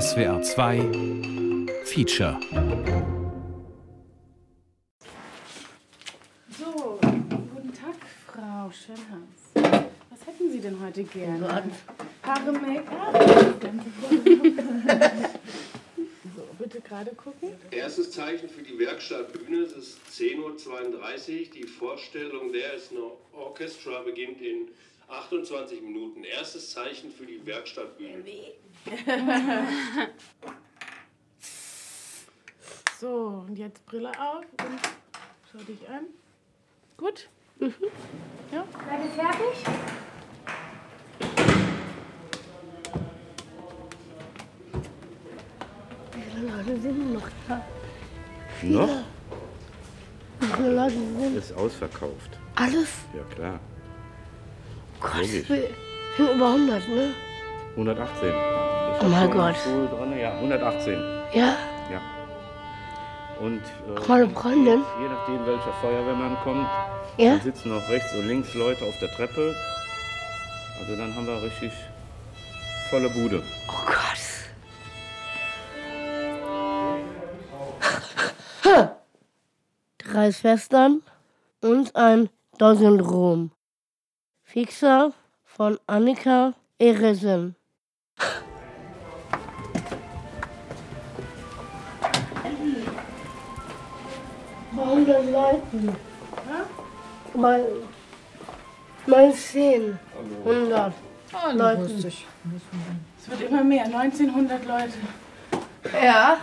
SWR 2 Feature. So, guten Tag, Frau Schönhaus. Was hätten Sie denn heute gerne? Haare, Make-up? so, bitte gerade gucken. Erstes Zeichen für die Werkstattbühne, es ist 10.32 Uhr. Die Vorstellung der ist eine Orchestra beginnt in 28 Minuten. Erstes Zeichen für die Werkstattbühne. So, und jetzt Brille auf und schau dich an. Gut? Ja? Seid ihr fertig? Wie viele Leute sind noch da? Noch? Wie viele Leute sind Ist ausverkauft. alles? Ja klar. Gott, Logisch. wir sind über 100, ne? 118. Ich Oh mein Gott. Ja, 118. Ja, Ja. Und äh, Auch meine Freundin? je nachdem, welcher Feuerwehrmann kommt, ja. dann sitzen noch rechts und links Leute auf der Treppe. Also dann haben wir richtig volle Bude. Oh Gott. Drei Schwestern und ein Down-Syndrom. Fixer von Annika Eresen. Warum das Leuten? Mal, mal zehn, hundert Leuten. Es wird immer mehr, 1900 Leute. Ja.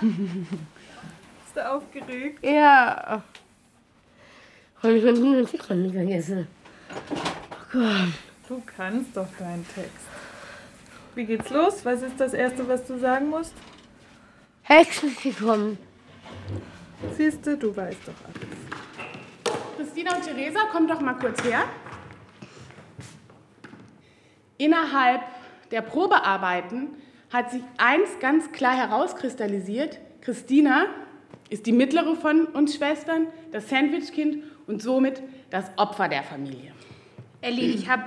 Bist du aufgeregt? Ja. Und ich bin den nicht vergessen. Oh Gott. Du kannst doch deinen Text. Wie geht's los? Was ist das Erste, was du sagen musst? Hexe ist gekommen. Siehst du, du weißt doch alles. Christina und Theresa, kommt doch mal kurz her. Innerhalb der Probearbeiten hat sich eins ganz klar herauskristallisiert. Christina ist die mittlere von uns Schwestern, das Sandwichkind und somit das Opfer der Familie. Elli, ich habe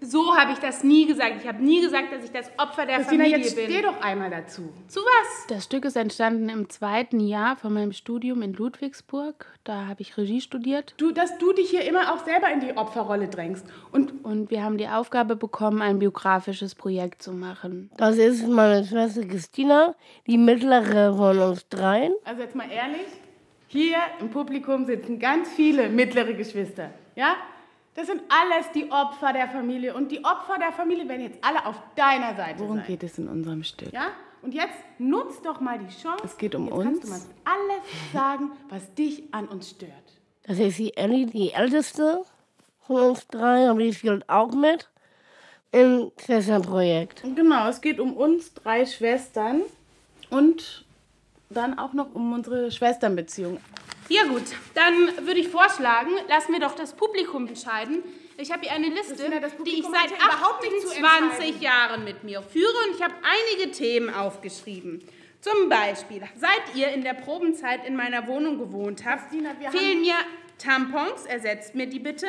so habe ich das nie gesagt. Ich habe nie gesagt, dass ich das Opfer der Christina, Familie jetzt bin. steh doch einmal dazu. Zu was? Das Stück ist entstanden im zweiten Jahr von meinem Studium in Ludwigsburg. Da habe ich Regie studiert. Du, dass du dich hier immer auch selber in die Opferrolle drängst. Und Und wir haben die Aufgabe bekommen, ein biografisches Projekt zu machen. Das ist meine Schwester Christina, die mittlere von uns dreien. also jetzt mal ehrlich, hier im Publikum sitzen ganz viele mittlere Geschwister. Ja? Das sind alles die Opfer der Familie. Und die Opfer der Familie werden jetzt alle auf deiner Seite Worum sein. geht es in unserem Stück? Ja? Und jetzt nutz doch mal die Chance. Es geht um jetzt Kannst uns. du mal alles sagen, was dich an uns stört. Das ist die Ellie, die älteste von uns drei, aber die spielt auch mit im Schwesternprojekt. Und Genau, es geht um uns drei Schwestern und dann auch noch um unsere Schwesternbeziehung. Ja gut, dann würde ich vorschlagen, lassen wir doch das Publikum entscheiden. Ich habe hier eine Liste, das die ich seit hat ja überhaupt nicht zu 28 entscheiden. Jahren mit mir führe und ich habe einige Themen aufgeschrieben. Zum Beispiel, seit ihr in der Probenzeit in meiner Wohnung gewohnt habt, Christina, fehlen mir Tampons, ersetzt mir die bitte,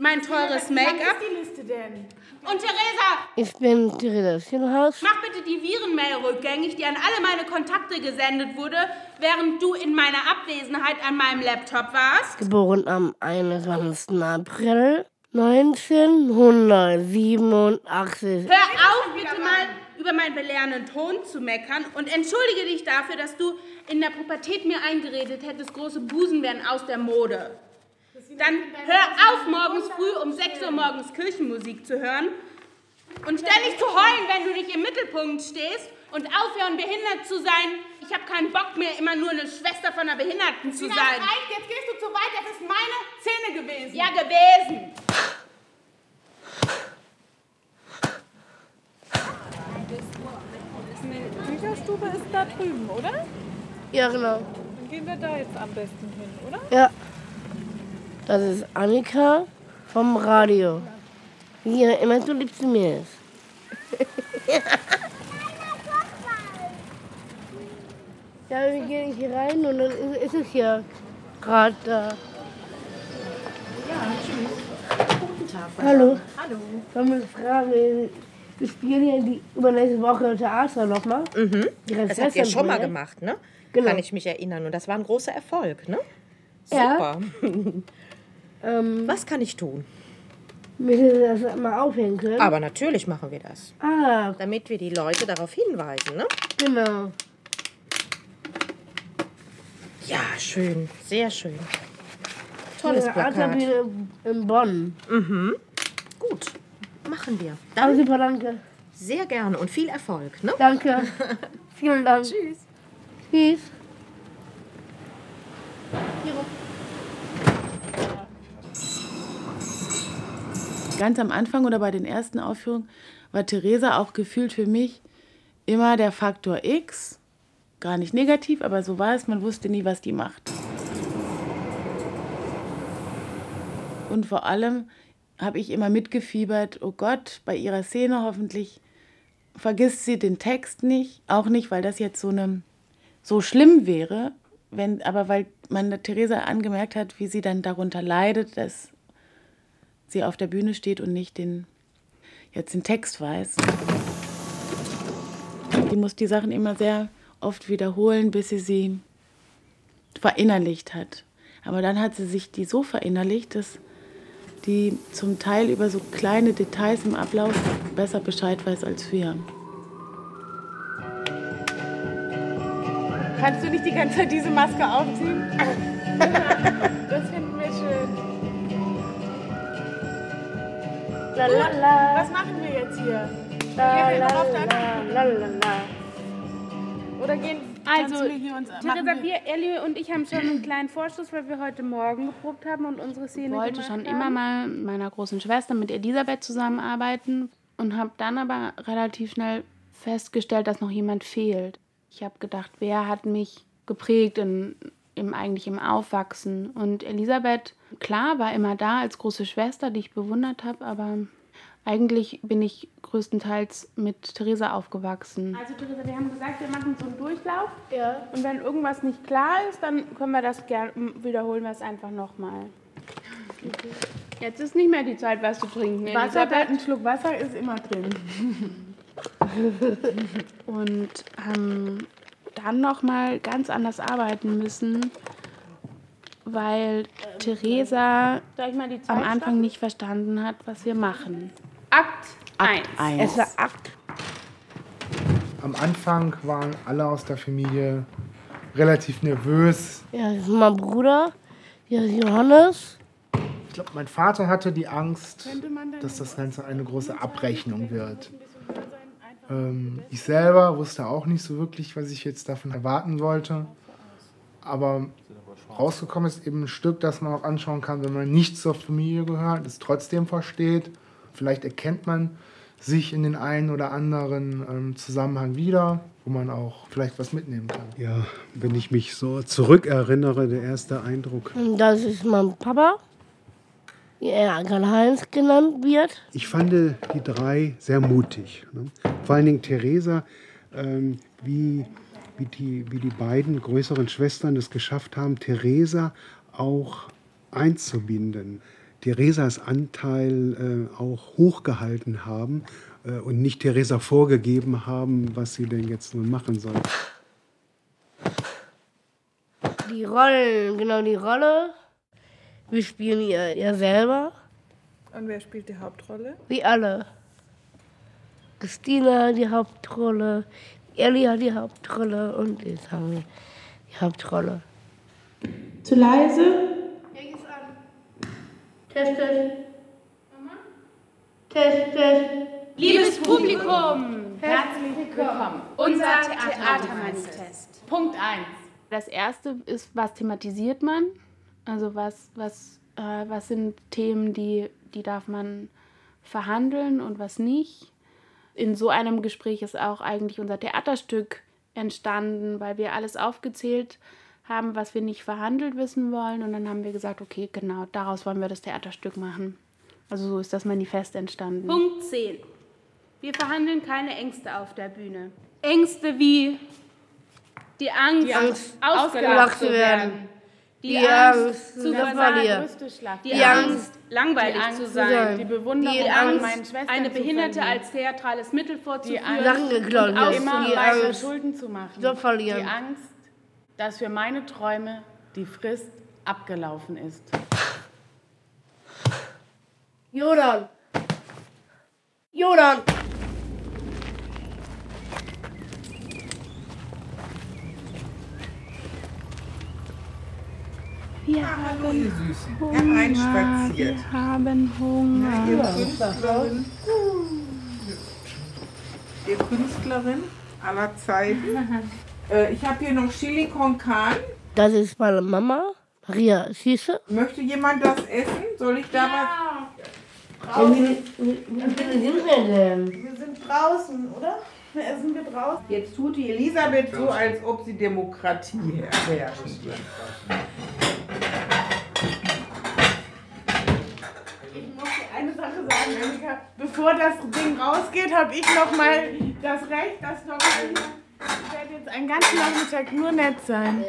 mein teures Make-up ist die Liste denn? und Theresa, Ich bin Theresa Schillhaus. Mach bitte die Virenmail rückgängig, die an alle meine Kontakte gesendet wurde, während du in meiner Abwesenheit an meinem Laptop warst. Geboren am 21. April 1987. Hör auf, bitte mal über meinen belehrenden Ton zu meckern und entschuldige dich dafür, dass du in der Pubertät mir eingeredet hättest, große Busen wären aus der Mode. Dann hör auf, morgens früh um 6 Uhr morgens Kirchenmusik zu hören und stell nicht zu heulen, wenn du nicht im Mittelpunkt stehst und aufhören, behindert zu sein. Ich habe keinen Bock mehr, immer nur eine Schwester von einer Behinderten zu sein. es reicht, jetzt gehst du zu weit, das ist meine Szene gewesen. Ja, gewesen. Die Bücherstube ist da drüben, oder? Ja, genau. Dann gehen wir da jetzt am besten hin, oder? Ja. Das ist Annika vom Radio. Ja immer so lieb zu mir ist. ja, wir gehen hier rein und dann ist ist es ja gerade da. Ja, tschüss. Guten Tag. Hallo. Hallo. Ich habe eine Frage. Wir spielen ja die übernächste Woche Theater nochmal. Mhm. Das habt ihr schon mal gemacht, ne? Genau. Kann ich mich erinnern. Und das war ein großer Erfolg, ne? Ja. Super. Ähm, Was kann ich tun? müssen wir das mal aufhängen können? Aber natürlich machen wir das. Ah, Damit wir die Leute darauf hinweisen, ne? genau. Ja, schön. Sehr schön. Tolles Plakat. Theaterbühne in Bonn. Gut. Machen wir. Dann super, danke. sehr gerne und viel Erfolg, ne? Danke. Vielen Dank. Tschüss. Tschüss. Ganz am Anfang oder bei den ersten Aufführungen war Theresa auch gefühlt für mich immer der Faktor X. Gar nicht negativ, aber so war es. Man wusste nie, was die macht. Und vor allem habe ich immer mitgefiebert, oh Gott, bei ihrer Szene hoffentlich vergisst sie den Text nicht. Auch nicht, weil das jetzt so, eine, so schlimm wäre, wenn, aber weil man Theresa angemerkt hat, wie sie dann darunter leidet, dass sie auf der Bühne steht und nicht den, jetzt den Text weiß. Die muss die Sachen immer sehr oft wiederholen, bis sie sie verinnerlicht hat. Aber dann hat sie sich die so verinnerlicht, dass die zum Teil über so kleine Details im Ablauf besser Bescheid weiß als wir. Kannst du nicht die ganze Zeit diese Maske aufziehen? La la la. Was machen wir jetzt hier? La Gehen wir la noch auf der la la la la. Oder gehen Also, Theresa, wir- Ellie und ich haben schon einen kleinen Vorschuss, weil wir heute Morgen geprobt haben und unsere Szene Ich wollte schon haben. immer mal mit meiner großen Schwester, mit Elisabeth zusammenarbeiten und habe dann aber relativ schnell festgestellt, dass noch jemand fehlt. Ich habe gedacht, wer hat mich geprägt in, im, eigentlich im Aufwachsen? Und Elisabeth, klar, war immer da als große Schwester, die ich bewundert habe, aber eigentlich bin ich größtenteils mit Theresa aufgewachsen. Also Theresa, wir haben gesagt, wir machen so einen Durchlauf. Ja. Und wenn irgendwas nicht klar ist, dann können wir das gerne, wiederholen wir es einfach nochmal. Jetzt ist nicht mehr die Zeit, was zu trinken. Wasser, ein Schluck Wasser ist immer drin. und haben dann noch mal ganz anders arbeiten müssen, weil Theresa Soll ich mal die Zeit am Anfang nicht verstanden hat, was wir machen. Akt 1. Es war Akt. Am Anfang waren alle aus der Familie relativ nervös. Ja, das ist mein Bruder. Hier ist Johannes. Ich glaube, mein Vater hatte die Angst, dass das Ganze eine große Abrechnung wird. Ähm, ich selber wusste auch nicht so wirklich, was ich jetzt davon erwarten wollte. Aber rausgekommen ist eben ein Stück, das man auch anschauen kann, wenn man nicht zur Familie gehört, es trotzdem versteht. Vielleicht erkennt man sich in den einen oder anderen ähm, Zusammenhang wieder, wo man auch vielleicht was mitnehmen kann. Ja, wenn ich mich so zurückerinnere, der erste Eindruck. Das ist mein Papa, wie er Karl-Heinz genannt wird. Ich fand die drei sehr mutig. Ne? Vor allen Dingen Theresa, ähm, wie, wie, die, wie die beiden größeren Schwestern es geschafft haben, Theresa auch einzubinden. Theresas Anteil äh, auch hochgehalten haben äh, und nicht Theresa vorgegeben haben, was sie denn jetzt nun machen soll. Die Rollen, genau die Rolle. Wir spielen ihr, ihr selber, Und wer spielt die Hauptrolle? wie alle. Christina die Hauptrolle, Ellie hat die Hauptrolle und jetzt haben wir die Hauptrolle. Zu leise? Test, Test. Test, Test. Liebes Publikum, herzlich willkommen. Unser Theatermeinstest. Punkt 1. Das erste ist, was thematisiert man? Also was, was, äh, was sind Themen, die, die darf man verhandeln und was nicht? In so einem Gespräch ist auch eigentlich unser Theaterstück entstanden, weil wir alles aufgezählt haben, was wir nicht verhandelt wissen wollen. Und dann haben wir gesagt, okay, genau, daraus wollen wir das Theaterstück machen. Also so ist das Manifest entstanden. Punkt 10. Wir verhandeln keine Ängste auf der Bühne. Ängste wie die Angst, Die Angst, ausgelacht ausgelacht zu werden. werden. Die, Die Angst, Angst zu verlieren. Die, Die Angst, Angst, langweilig die Angst zu zu sein. Die Bewunderung die an Angst, meinen Schwestern eine zu Behinderte verlieren. als theatrales Mittel Die vorzuführen. Angst, Sachen geklaut und wird. immer Die weiter Angst Schulden zu machen. zu verlieren. Die Angst, dass für meine Träume die Frist abgelaufen ist. Jordan. Jordan. Hallo, ihr Süßen. Hunger. Hereinspaziert. Wir haben Hunger. Ihr Künstlerin, ihr Künstlerin aller Zeiten. Äh, ich habe hier noch Chili con Carne. Das ist meine Mama, Maria Schieße. Möchte jemand das essen? Soll ich da Wo sind wir denn? Wir sind draußen, oder? Essen wir draußen? was? Jetzt tut die Elisabeth so, als ob sie Demokratie herrschen würde. Ich muss dir Bevor das Ding rausgeht, habe ich noch mal das Recht, das noch mal. Ich werde jetzt einen ganzen Nachmittag nur nett sein.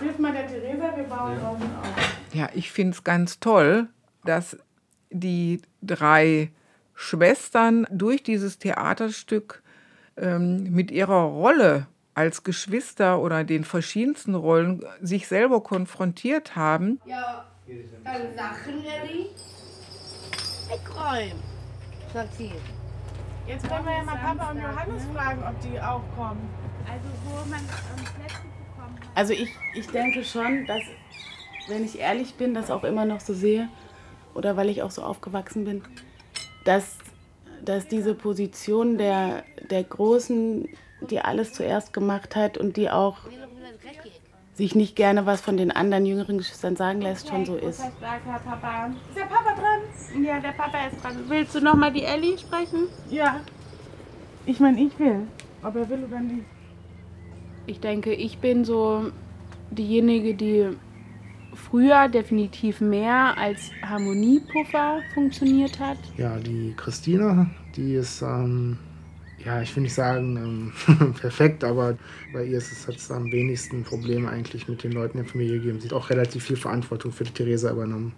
Hilf mal der Theresa, wir bauen draußen auf. Ja, ich finde es ganz toll, dass die drei Schwestern durch dieses Theaterstück ähm, mit ihrer Rolle als Geschwister oder den verschiedensten Rollen sich selber konfrontiert haben. Ja, deine Sachen, Ellie. Wegräumen, sagt sie. Jetzt können wir ja mal Papa und Johannes fragen, ob die auch kommen. Also wo man ähm, Plätze bekommen hat. Also ich, ich denke schon, dass, wenn ich ehrlich bin, das auch immer noch so sehe, oder weil ich auch so aufgewachsen bin, dass, dass diese Position der, der Großen, die alles zuerst gemacht hat und die auch sich nicht gerne was von den anderen jüngeren Geschwistern sagen lässt, schon so ist. Ist der Papa dran? Ja, der Papa ist dran. Willst du noch mal die Ellie sprechen? Ja. Ich meine, ich will. Ob er will oder nicht. Ich denke, ich bin so diejenige, die früher definitiv mehr als Harmoniepuffer funktioniert hat. Ja, die Christina, die ist, ähm, ja, ich will nicht sagen ähm, perfekt, aber bei ihr ist es, hat es am wenigsten Probleme eigentlich mit den Leuten in der Familie gegeben. Sie hat auch relativ viel Verantwortung für die Theresa übernommen.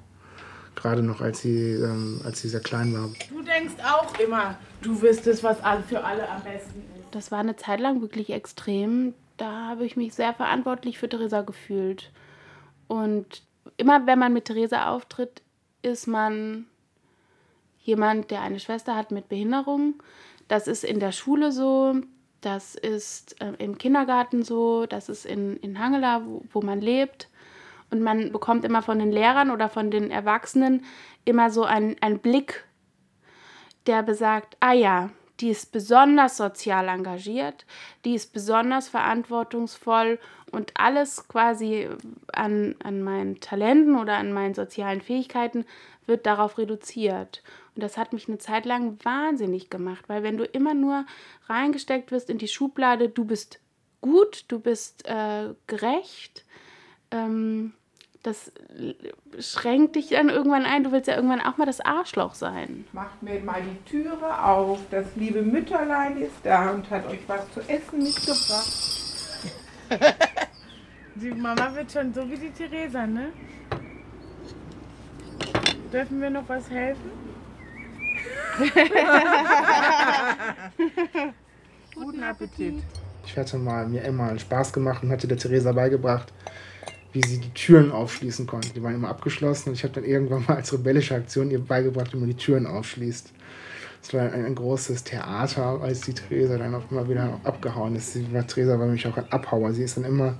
Gerade noch, als sie, ähm, als sie sehr klein war. Du denkst auch immer, du wüsstest, was all- für alle am besten ist. Das war eine Zeit lang wirklich extrem. Da habe ich mich sehr verantwortlich für Theresa gefühlt. Und immer wenn man mit Theresa auftritt, ist man jemand, der eine Schwester hat mit Behinderung. Das ist in der Schule so, das ist äh, im Kindergarten so, das ist in, in Hangela, wo, wo man lebt. Und man bekommt immer von den Lehrern oder von den Erwachsenen immer so einen, einen Blick, der besagt, ah ja, die ist besonders sozial engagiert, die ist besonders verantwortungsvoll und alles quasi an, an meinen Talenten oder an meinen sozialen Fähigkeiten wird darauf reduziert. Und das hat mich eine Zeit lang wahnsinnig gemacht, weil wenn du immer nur reingesteckt wirst in die Schublade, du bist gut, du bist äh, gerecht, ähm, das schränkt dich dann irgendwann ein. Du willst ja irgendwann auch mal das Arschloch sein. Macht mir mal die Türe auf. Das liebe Mütterlein ist da und hat euch was zu essen mitgebracht. Die Mama wird schon so wie die Theresa, ne? Dürfen wir noch was helfen? Guten Appetit. Ich hatte mal, mir immer einen Spaß gemacht und hatte der Theresa beigebracht, wie sie die Türen aufschließen konnte. Die waren immer abgeschlossen und ich habe dann irgendwann mal als rebellische Aktion ihr beigebracht, wie man die Türen aufschließt. Es war ein, ein großes Theater, als die Theresa dann auch immer wieder abgehauen ist. Sie war, Theresa war nämlich auch ein Abhauer. Sie ist dann immer,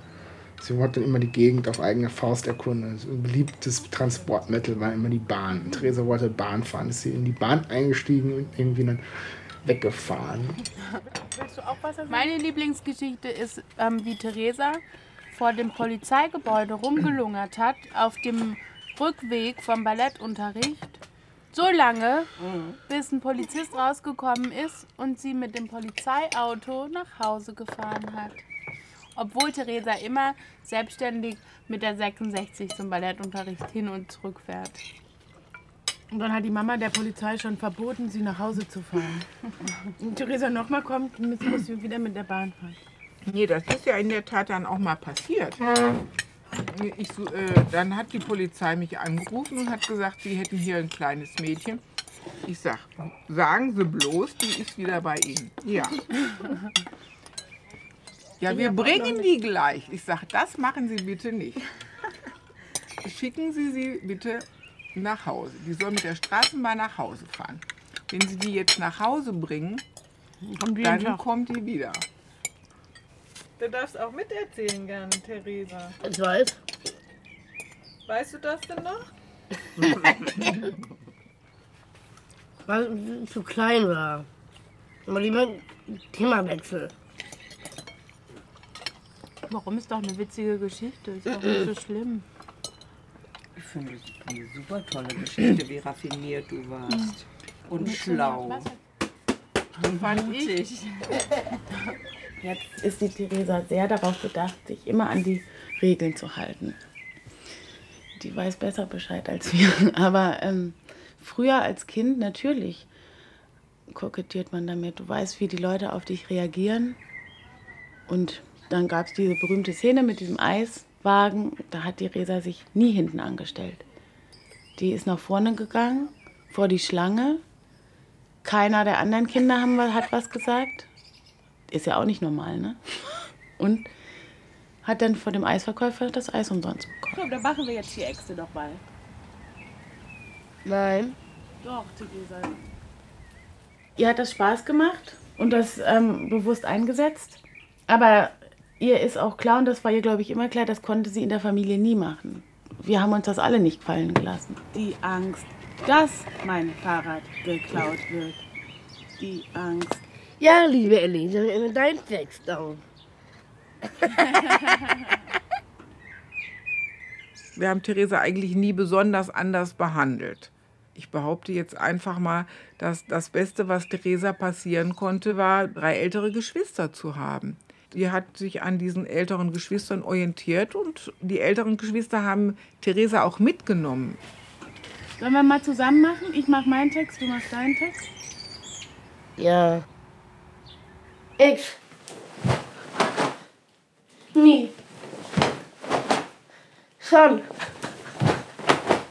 sie wollte dann immer die Gegend auf eigene Faust erkunden. Also ein beliebtes Transportmittel war immer die Bahn. Theresa wollte Bahn fahren. Ist sie in die Bahn eingestiegen und irgendwie dann weggefahren. Willst du auch was erzählen? Meine Lieblingsgeschichte ist, ähm, wie Theresa vor dem Polizeigebäude rumgelungert hat, auf dem Rückweg vom Ballettunterricht. So lange, bis ein Polizist rausgekommen ist und sie mit dem Polizeiauto nach Hause gefahren hat. Obwohl Theresa immer selbstständig mit der 66 zum Ballettunterricht hin und zurück fährt. Und dann hat die Mama der Polizei schon verboten, sie nach Hause zu fahren. Und Theresa nochmal kommt, müssen muss sie wieder mit der Bahn fahren. Nee, das ist ja in der Tat dann auch mal passiert. ich, äh, dann hat die Polizei mich angerufen und hat gesagt, sie hätten hier ein kleines Mädchen. Ich sag, sagen Sie bloß, die ist wieder bei Ihnen. Ja. Ja, wir bringen die gleich. Ich sag, das machen Sie bitte nicht. Schicken Sie sie bitte nach Hause. Die soll mit der Straßenbahn nach Hause fahren. Wenn Sie die jetzt nach Hause bringen, dann kommt die wieder. Du darfst auch miterzählen gerne, Theresa. Ich weiß. Weißt du das denn noch? Weil sie zu klein war. Aber lieber Themawechsel. Warum ist doch eine witzige Geschichte? Ist doch nicht so schlimm. Ich finde es eine super tolle Geschichte, wie raffiniert du warst. Und schlau. Fand ich. Jetzt ist die Theresa sehr darauf bedacht, sich immer an die Regeln zu halten. Die weiß besser Bescheid als wir. Aber ähm, früher als Kind natürlich kokettiert man damit. Du weißt, wie die Leute auf dich reagieren. Und dann gab es diese berühmte Szene mit diesem Eiswagen. Da hat die Resa sich nie hinten angestellt. Die ist nach vorne gegangen, vor die Schlange. Keiner der anderen Kinder haben, hat was gesagt. Ist ja auch nicht normal, ne? Und hat dann vor dem Eisverkäufer das Eis umsonst bekommen. Komm, dann machen wir jetzt die Äxte noch mal. Nein. Doch, Theresa. Ihr hat das Spaß gemacht und das ähm, bewusst eingesetzt. Aber ihr ist auch klar, und das war ihr, glaube ich, immer klar, das konnte sie in der Familie nie machen. Wir haben uns das alle nicht gefallen gelassen. Die Angst, dass mein Fahrrad geklaut wird. Die Angst. Ja, liebe Ellie, dann immer dein Text auf. Wir haben Theresa eigentlich nie besonders anders behandelt. Ich behaupte jetzt einfach mal, dass das Beste, was Theresa passieren konnte, war, drei ältere Geschwister zu haben. Die hat sich an diesen älteren Geschwistern orientiert und die älteren Geschwister haben Theresa auch mitgenommen. Sollen wir mal zusammen machen? Ich mache meinen Text, du machst deinen Text. Ja. X. Nie. Schon.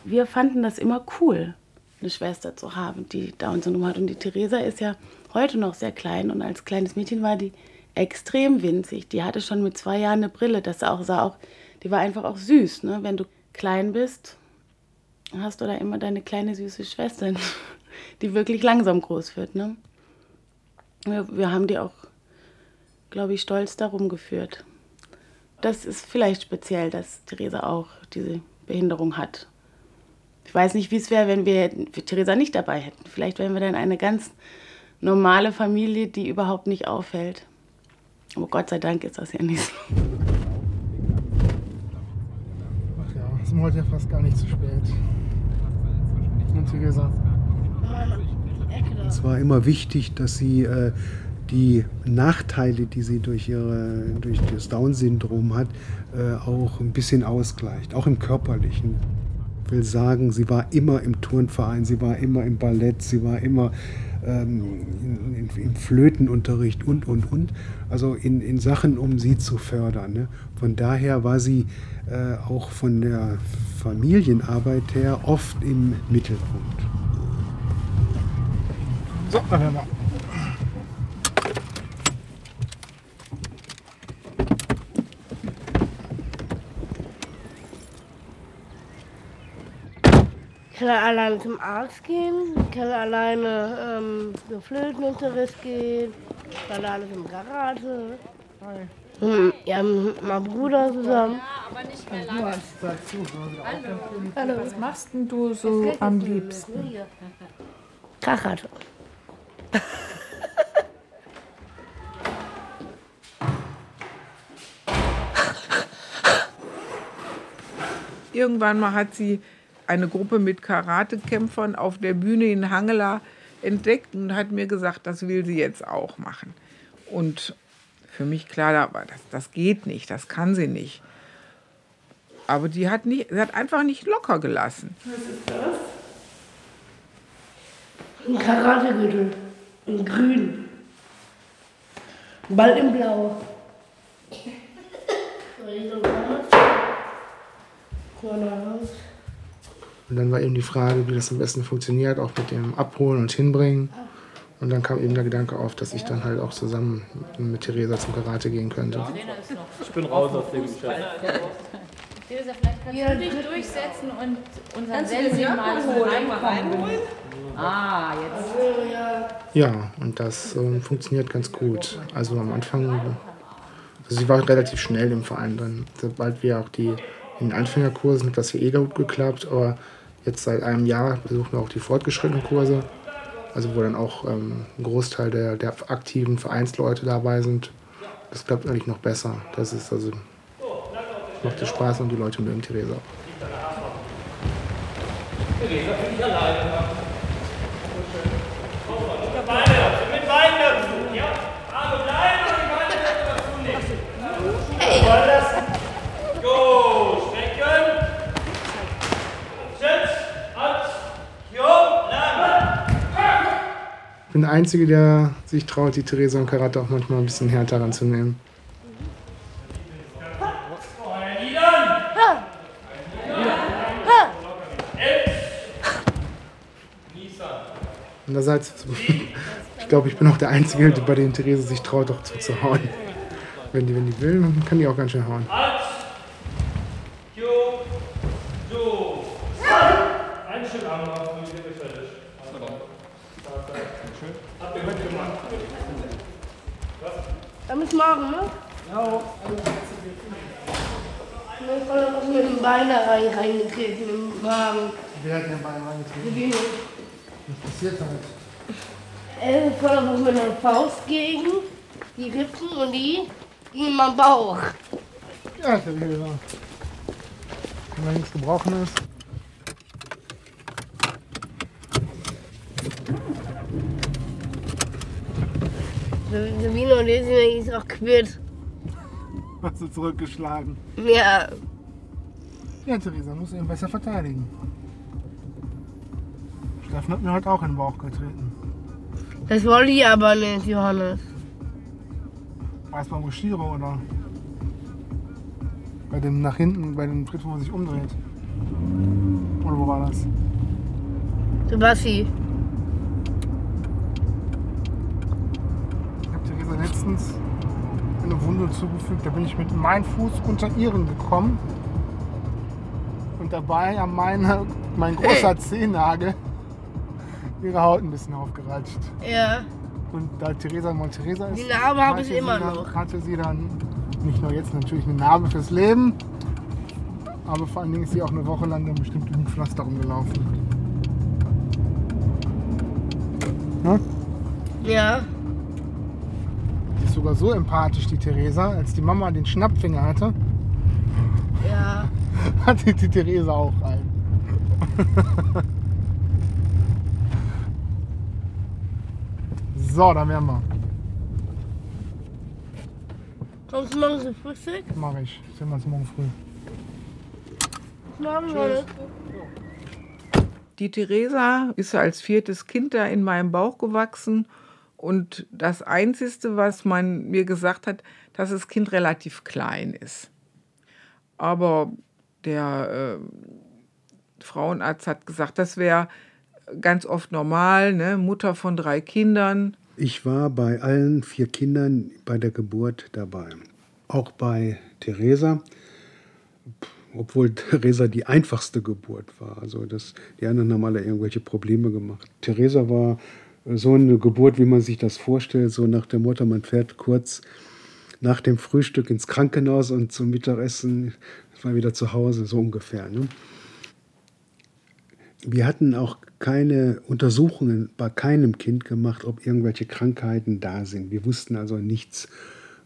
Wir fanden das immer cool, eine Schwester zu haben, die Down-Syndrom hat. Und die Theresa ist ja heute noch sehr klein und als kleines Mädchen war die extrem winzig. Die hatte schon mit zwei Jahren eine Brille. Das auch, sah auch, die war einfach auch süß. Ne? Wenn du klein bist, hast du da immer deine kleine süße Schwester, die wirklich langsam groß wird. Ne? Wir, wir haben die auch, glaube ich, stolz darum geführt. Das ist vielleicht speziell, dass Theresa auch diese Behinderung hat. Ich weiß nicht, wie es wäre, wenn wir Theresa nicht dabei hätten. Vielleicht wären wir dann eine ganz normale Familie, die überhaupt nicht auffällt. Aber Gott sei Dank ist das ja nicht so. Ach ja, es ist heute ja fast gar nicht zu spät. Und Theresa? Es war immer wichtig, dass sie äh, die Nachteile, die sie durch, ihre, durch das Down-Syndrom hat, äh, auch ein bisschen ausgleicht, auch im körperlichen. Ich will sagen, sie war immer im Turnverein, sie war immer im Ballett, sie war immer ähm, im Flötenunterricht und, und, und. Also in, in Sachen, um sie zu fördern. Ne? Von daher war sie äh, auch von der Familienarbeit her oft im Mittelpunkt. So, dann hören wir. Kann er alleine zum Arzt gehen? Kann er alleine ähm, zum Flötenunterricht gehen? Kann er alleine zum Karate? Hm, ja, mit meinem Bruder zusammen. aber nicht mehr lange. Hallo. Was machst denn du so am liebsten? Karate. Irgendwann mal hat sie eine Gruppe mit Karatekämpfern auf der Bühne in Hangela entdeckt und hat mir gesagt, das will sie jetzt auch machen. Und für mich klar, aber das, das geht nicht, das kann sie nicht. Aber die hat, nicht, sie hat einfach nicht locker gelassen. Was ist das? Ein Karategürtel. In grün. Ball in blau. Soll ich so machen? Und dann war eben die Frage, wie das am besten funktioniert, auch mit dem Abholen und Hinbringen. Und dann kam eben der Gedanke auf, dass ich dann halt auch zusammen mit Theresa zum Karate gehen könnte. Ich bin raus aus dem Geschäft. Theresa, vielleicht kannst du dich durchsetzen und unseren Sensi mal Reinkommen. reinholen? Ah, jetzt. Ja, und das ähm, funktioniert ganz gut. Also am Anfang, also sie war relativ schnell im Verein drin. Sobald wir auch die in den Anfängerkursen hat das hier eh gut geklappt, aber jetzt seit einem Jahr besuchen wir auch die fortgeschrittenen Kurse. Also wo dann auch ähm, ein Großteil der, der aktiven Vereinsleute dabei sind. Das klappt eigentlich noch besser. Das ist also macht Spaß und die Leute mögen Theresa auch. Theresa, bin ich alleine. Mit Wein dazu, ja? Arme bleiben und die Beine dazu nehmen. Hey! lassen. Jo, strecken. Sitz, Hand, jo, lang. Ich bin der Einzige, der sich traut, die Theresa im Karate auch manchmal ein bisschen härter ranzunehmen. Andererseits, ich glaube, ich bin auch der Einzige, bei dem Therese sich traut, auch zuzuhauen. Wenn die, wenn die will, dann kann die auch ganz schön hauen. Jo, so. Ein Stück Arm noch, und wir sind fertig. Habt ihr heute gemacht? Was? Morgen, ne? Ja. Ich bin voll mit dem Bein da rein, reingetreten im Magen. Wer hat den Bein reingetreten? Was passiert halt? Er ist voll auf mit der Faust gegen die Rippen und die gegen meinen Bauch. Ja, ist ja wieder da. Wenn da nichts gebrochen ist. Sabine und Desiree ist auch quitt. Hast du zurückgeschlagen? Ja. Ja, Theresa, muss eben besser verteidigen. Steffen hat mir heute auch in den Bauch getreten. Das wollte ich aber nicht, Johannes. War es beim Bushido oder? Bei dem nach hinten, bei dem Tritt, wo man sich umdreht. Oder wo war das? Sebasti. Ich habe Theresa letztens eine Wunde zugefügt. Da bin ich mit meinem Fuß unter ihren gekommen. Und dabei an meine, mein großer Zehennagel ihre Haut ein bisschen aufgeratscht. Ja. Und da Theresa mal Theresa ist, Die Narbe habe ich immer dann, noch. hatte sie dann nicht nur jetzt natürlich eine Narbe fürs Leben, aber vor allen Dingen ist sie auch eine Woche lang dann bestimmt mit Pflaster rumgelaufen. Ne? Ja. Sogar so empathisch, die Theresa, als die Mama den Schnappfinger hatte, Ja. hatte die Theresa auch einen. so, dann wären wir. Kommst du morgen zum Frühstück? Mach ich. Sehen wir uns morgen früh. Morgen, Johannes. Die Theresa ist als viertes Kind da in meinem Bauch gewachsen. Und das Einzige, was man mir gesagt hat, dass das Kind relativ klein ist. Aber der äh, Frauenarzt hat gesagt, das wäre ganz oft normal, ne? Mutter von drei Kindern. Ich war bei allen vier Kindern bei der Geburt dabei. Auch bei Theresa, obwohl Theresa die einfachste Geburt war. Also das, die anderen haben alle irgendwelche Probleme gemacht. Theresa war so eine Geburt, wie man sich das vorstellt, so nach dem Motto, man fährt kurz nach dem Frühstück ins Krankenhaus und zum Mittagessen ist man wieder zu Hause, so ungefähr. Ne? Wir hatten auch keine Untersuchungen bei keinem Kind gemacht, ob irgendwelche Krankheiten da sind. Wir wussten also nichts,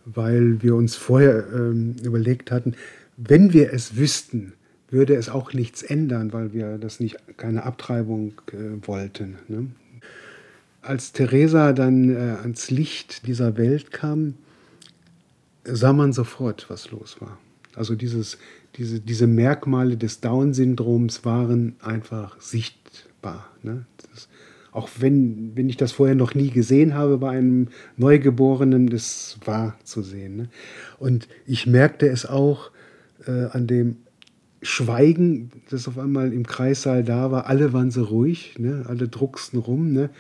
weil wir uns vorher ähm, überlegt hatten, wenn wir es wüssten, würde es auch nichts ändern, weil wir das nicht keine Abtreibung äh, wollten. Ne? Als Theresa dann äh, ans Licht dieser Welt kam, sah man sofort, was los war. Also dieses, diese, diese Merkmale des Down-Syndroms waren einfach sichtbar. Ne? Das, auch wenn, wenn ich das vorher noch nie gesehen habe bei einem Neugeborenen, das war zu sehen. Ne? Und ich merkte es auch äh, an dem Schweigen, das auf einmal im Kreissaal da war. Alle waren so ruhig, ne? alle drucksten rum. Ne?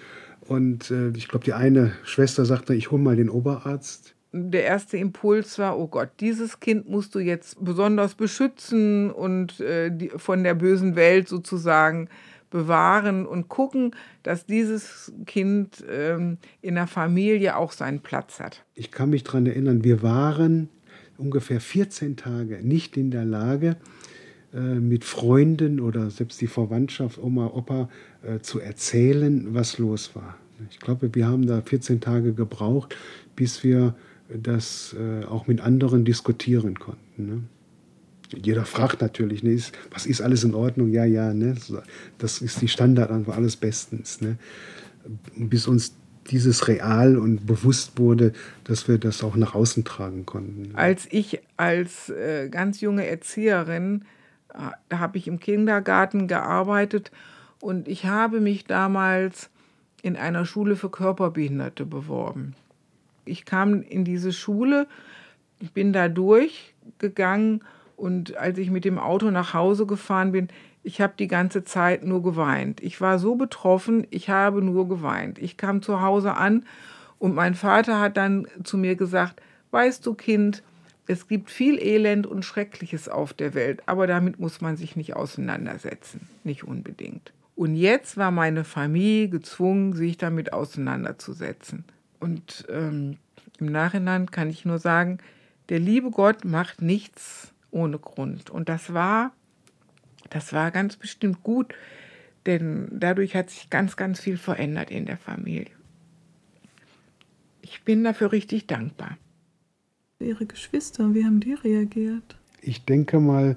Und äh, ich glaube, die eine Schwester sagte, ich hole mal den Oberarzt. Der erste Impuls war, oh Gott, dieses Kind musst du jetzt besonders beschützen und äh, die, von der bösen Welt sozusagen bewahren und gucken, dass dieses Kind ähm, in der Familie auch seinen Platz hat. Ich kann mich daran erinnern, wir waren ungefähr 14 Tage nicht in der Lage, mit Freunden oder selbst die Verwandtschaft, Oma, Opa, äh, zu erzählen, was los war. Ich glaube, wir haben da 14 Tage gebraucht, bis wir das äh, auch mit anderen diskutieren konnten. Ne? Jeder fragt natürlich, ne, ist, was ist alles in Ordnung? Ja, ja, ne, das ist die Standardantwort, alles bestens. Ne? Bis uns dieses real und bewusst wurde, dass wir das auch nach außen tragen konnten. Als ich als äh, ganz junge Erzieherin, äh, habe ich im Kindergarten gearbeitet und ich habe mich damals in einer Schule für Körperbehinderte beworben. Ich kam in diese Schule, bin da durchgegangen und als ich mit dem Auto nach Hause gefahren bin, ich habe die ganze Zeit nur geweint. Ich war so betroffen, ich habe nur geweint. Ich kam zu Hause an und mein Vater hat dann zu mir gesagt, weißt du Kind, es gibt viel Elend und Schreckliches auf der Welt, aber damit muss man sich nicht auseinandersetzen, nicht unbedingt. Und jetzt war meine Familie gezwungen, sich damit auseinanderzusetzen. Und ähm, im Nachhinein kann ich nur sagen, der liebe Gott macht nichts ohne Grund. Und das war, das war ganz bestimmt gut, denn dadurch hat sich ganz, ganz viel verändert in der Familie. Ich bin dafür richtig dankbar. Ihre Geschwister, wie haben die reagiert? Ich denke mal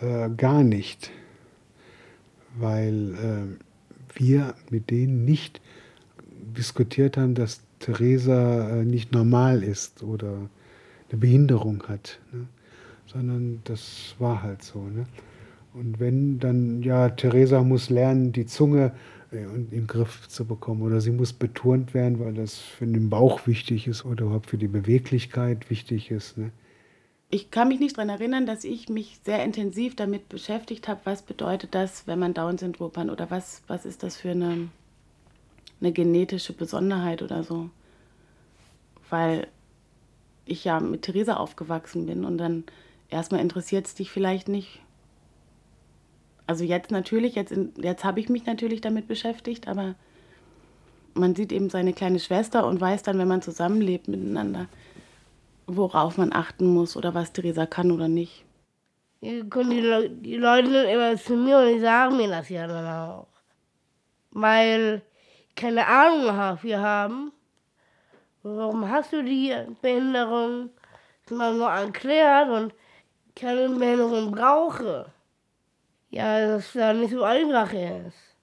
äh, gar nicht, weil äh, wir mit denen nicht diskutiert haben, dass Theresa äh, nicht normal ist oder eine Behinderung hat. Ne? sondern das war halt so. Ne? Und wenn dann, ja, Theresa muss lernen, die Zunge in den Griff zu bekommen oder sie muss betont werden, weil das für den Bauch wichtig ist oder überhaupt für die Beweglichkeit wichtig ist. Ne? Ich kann mich nicht daran erinnern, dass ich mich sehr intensiv damit beschäftigt habe, was bedeutet das, wenn man Down-Syndrom hat oder was, was ist das für eine, eine genetische Besonderheit oder so. Weil ich ja mit Theresa aufgewachsen bin und dann erstmal interessiert es dich vielleicht nicht. Also jetzt natürlich, jetzt, jetzt habe ich mich natürlich damit beschäftigt, aber man sieht eben seine kleine Schwester und weiß dann, wenn man zusammenlebt miteinander, worauf man achten muss oder was Theresa kann oder nicht. Die, Le die Leute immer zu mir und sagen mir das ja dann auch. Weil ich keine Ahnung habe, wir haben. Warum hast du die Behinderung? Das mal so erklärt und keine Behinderung brauche. Ja, dass es da nicht so einfach ist.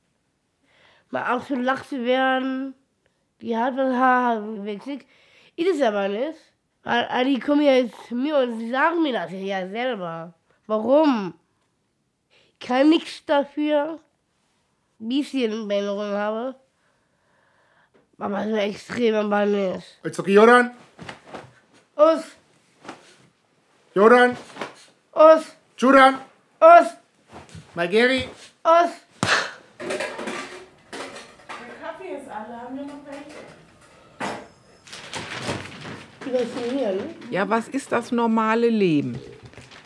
Mal ausgelacht zu werden, die hat das Haar gewechselt, ist es aber nicht. Weil die kommen ja jetzt zu mir und sie sagen mir das ja selber. Warum? Ich kann nichts dafür, wie ich eine Behinderung habe. Aber so extrem aber nicht. Jetzt okay, Joran? Us. Joran? Os. Juran. Os. Margeri. Os. Der Kaffee ist alle. Haben wir noch welche? Ja, was ist das normale Leben?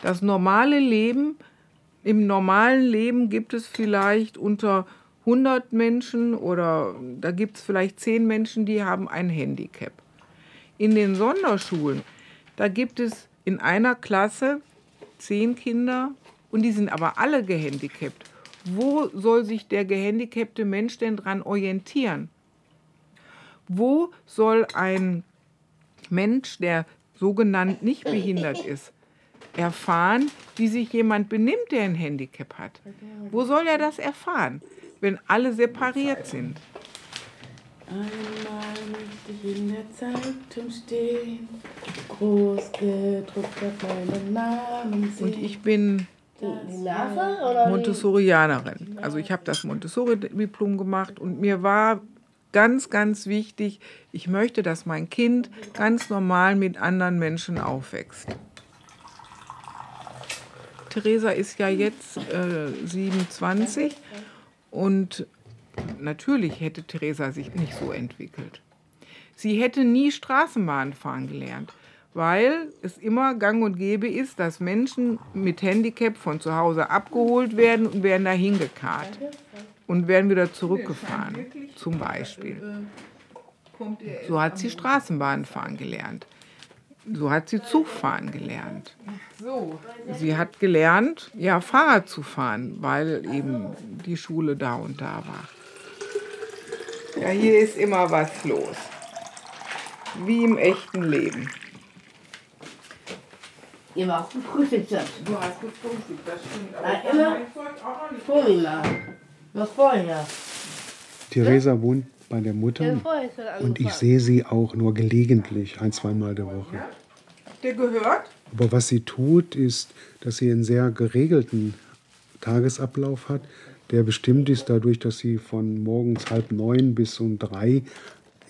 Das normale Leben, im normalen Leben gibt es vielleicht unter 100 Menschen oder da gibt es vielleicht 10 Menschen, die haben ein Handicap. In den Sonderschulen, da gibt es in einer Klasse zehn Kinder und die sind aber alle gehandicapt. Wo soll sich der gehandicapte Mensch denn dran orientieren? Wo soll ein Mensch, der sogenannt nicht behindert ist, erfahren, wie sich jemand benimmt, der ein Handicap hat? Wo soll er das erfahren, wenn alle separiert sind? Einmal möchte ich in der Zeitung stehen, groß gedruckt auf meinen Namen sehen. Und ich bin Montessorianerin. Also ich habe das Montessori-Diplom gemacht und mir war ganz, ganz wichtig, ich möchte, dass mein Kind ganz normal mit anderen Menschen aufwächst. Theresa ist ja jetzt äh, 27 und natürlich hätte Theresa sich nicht so entwickelt. Sie hätte nie Straßenbahn fahren gelernt, weil es immer gang und gäbe ist, dass Menschen mit Handicap von zu Hause abgeholt werden und werden dahin gekarrt und werden wieder zurückgefahren, zum Beispiel. So hat sie Straßenbahn fahren gelernt. So hat sie Zug fahren gelernt. Sie hat gelernt, ja, Fahrrad zu fahren, weil eben die Schule da und da war. Ja, hier ist immer was los. Wie im echten Leben. Ihr macht gefrühstückt. Du hast gefrühstückt, das stimmt. Ah, immer Vormittag. Noch vorher. Theresa wohnt bei der Mutter Ja, vorher ist das und ich sehe sie auch nur gelegentlich, ein, zweimal der Woche. Der gehört? Aber was sie tut, ist, dass sie einen sehr geregelten Tagesablauf hat, der bestimmt ist dadurch, dass sie von morgens halb neun bis um drei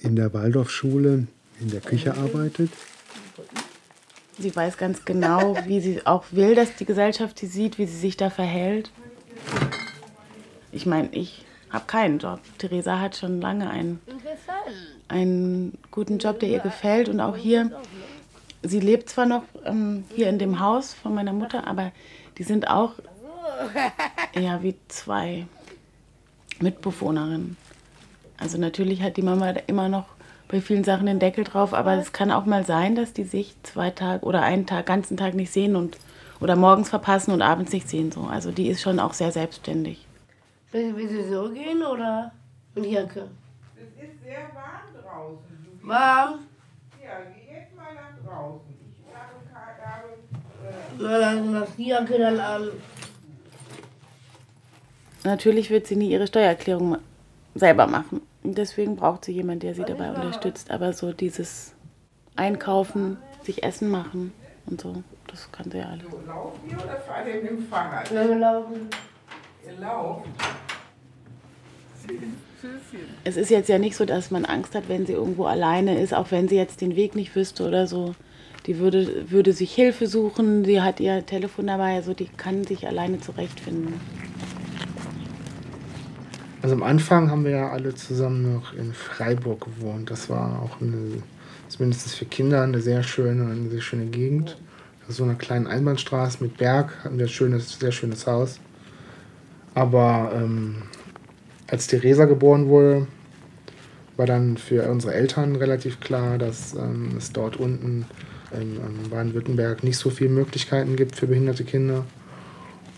in der Waldorfschule in der Küche arbeitet. Sie weiß ganz genau, wie sie auch will, dass die Gesellschaft sie sieht, wie sie sich da verhält. Ich meine, ich habe keinen Job. Theresa hat schon lange einen, einen guten Job, der ihr gefällt. Und auch hier, sie lebt zwar noch ähm, hier in dem Haus von meiner Mutter, aber die sind auch eher wie zwei Mitbewohnerinnen. Also natürlich hat die Mama immer noch bei vielen Sachen den Deckel drauf, aber es kann auch mal sein, dass die sich zwei Tage oder einen Tag, ganzen Tag nicht sehen und oder morgens verpassen und abends nicht sehen. So. Also die ist schon auch sehr selbstständig. Will, will sie so gehen oder mit Jacke? Es ist sehr warm draußen. Warm? Ja, geh jetzt mal nach draußen. Ich habe, habe Na, dann lass die Jacke dann an. Natürlich wird sie nie ihre Steuererklärung selber machen. Deswegen braucht sie jemanden, der sie dabei unterstützt. Aber so dieses Einkaufen, sich Essen machen und so, das kann sie ja alles. Lauft ihr oder fahrt ihr mit dem Fahrrad? Ja, wir laufen. Ihr lauft. Es ist jetzt ja nicht so, dass man Angst hat, wenn sie irgendwo alleine ist, auch wenn sie jetzt den Weg nicht wüsste oder so. Die würde, würde sich Hilfe suchen, sie hat ihr Telefon dabei, also die kann sich alleine zurechtfinden. Also am Anfang haben wir ja alle zusammen noch in Freiburg gewohnt. Das war auch eine, zumindest für Kinder, eine sehr schöne, eine sehr schöne Gegend. Auf so einer kleinen Einbahnstraße mit Berg hatten wir ein schönes, sehr schönes Haus. Aber ähm, als Theresa geboren wurde, war dann für unsere Eltern relativ klar, dass ähm, es dort unten in, in Baden-Württemberg nicht so viele Möglichkeiten gibt für behinderte Kinder.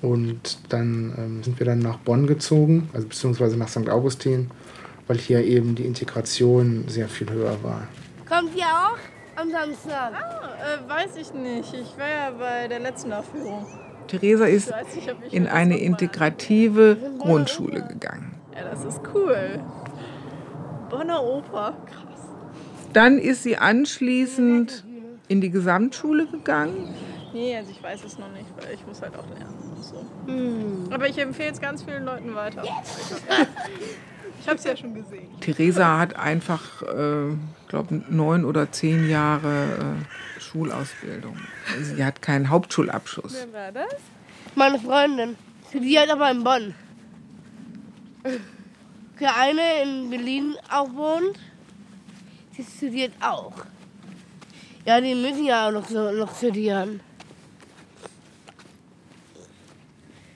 Und dann ähm, sind wir dann nach Bonn gezogen, also beziehungsweise nach St. Augustin, weil hier eben die Integration sehr viel höher war. Kommt ihr auch am Samstag? Ah, äh, weiß ich nicht. Ich war ja bei der letzten Aufführung. Theresa ist nicht, in eine integrative Grundschule gegangen. Ja, das ist cool. Bonner Oper. Krass. Dann ist sie anschließend in die Gesamtschule gegangen. Nee, also ich weiß es noch nicht, weil ich muss halt auch lernen und so. Hm. Aber ich empfehle es ganz vielen Leuten weiter. Ich habe es ja schon gesehen. Theresa hat einfach, äh, glaube neun oder zehn Jahre äh, Schulausbildung. Sie hat keinen Hauptschulabschluss. Wer war das? Meine Freundin. Die hat aber in Bonn. Der eine in Berlin auch wohnt. Sie studiert auch. Ja, die müssen ja auch noch, so, noch studieren.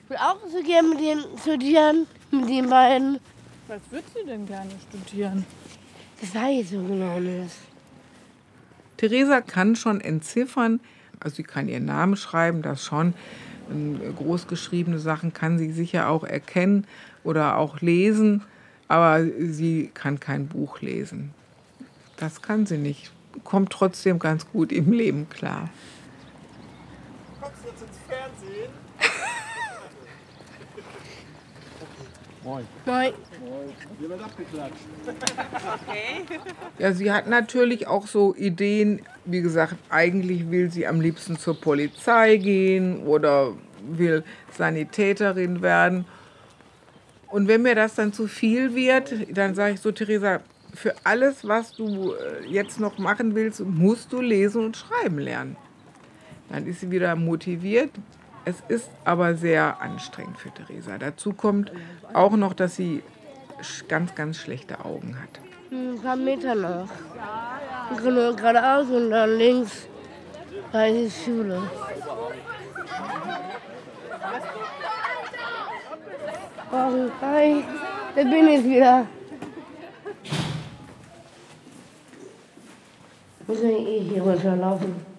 Ich will auch so gerne mit denen studieren, mit den beiden. Was wird sie denn gerne studieren? Das weiß ich so genau nicht. Theresa kann schon entziffern, also sie kann ihren Namen schreiben, das schon. Ähm, Großgeschriebene Sachen kann sie sicher auch erkennen oder auch lesen, aber sie kann kein Buch lesen. Das kann sie nicht. Kommt trotzdem ganz gut im Leben klar. Kommst du jetzt ins Fernsehen? Moin. Moin. Hier wird abgeklatscht. Okay. Ja, sie hat natürlich auch so Ideen, wie gesagt, eigentlich will sie am liebsten zur Polizei gehen oder will Sanitäterin werden. Und wenn mir das dann zu viel wird, dann sage ich so, Theresa, für alles, was du äh, jetzt noch machen willst, musst du lesen und schreiben lernen. Dann ist sie wieder motiviert, Es ist aber sehr anstrengend für Theresa. Dazu kommt auch noch, dass sie ganz, ganz schlechte Augen hat. Ein paar Meter noch. Wir können nur geradeaus und dann links da ist die Schule. Oh, hi, da bin ich wieder. Muss ich eh hier runterlaufen.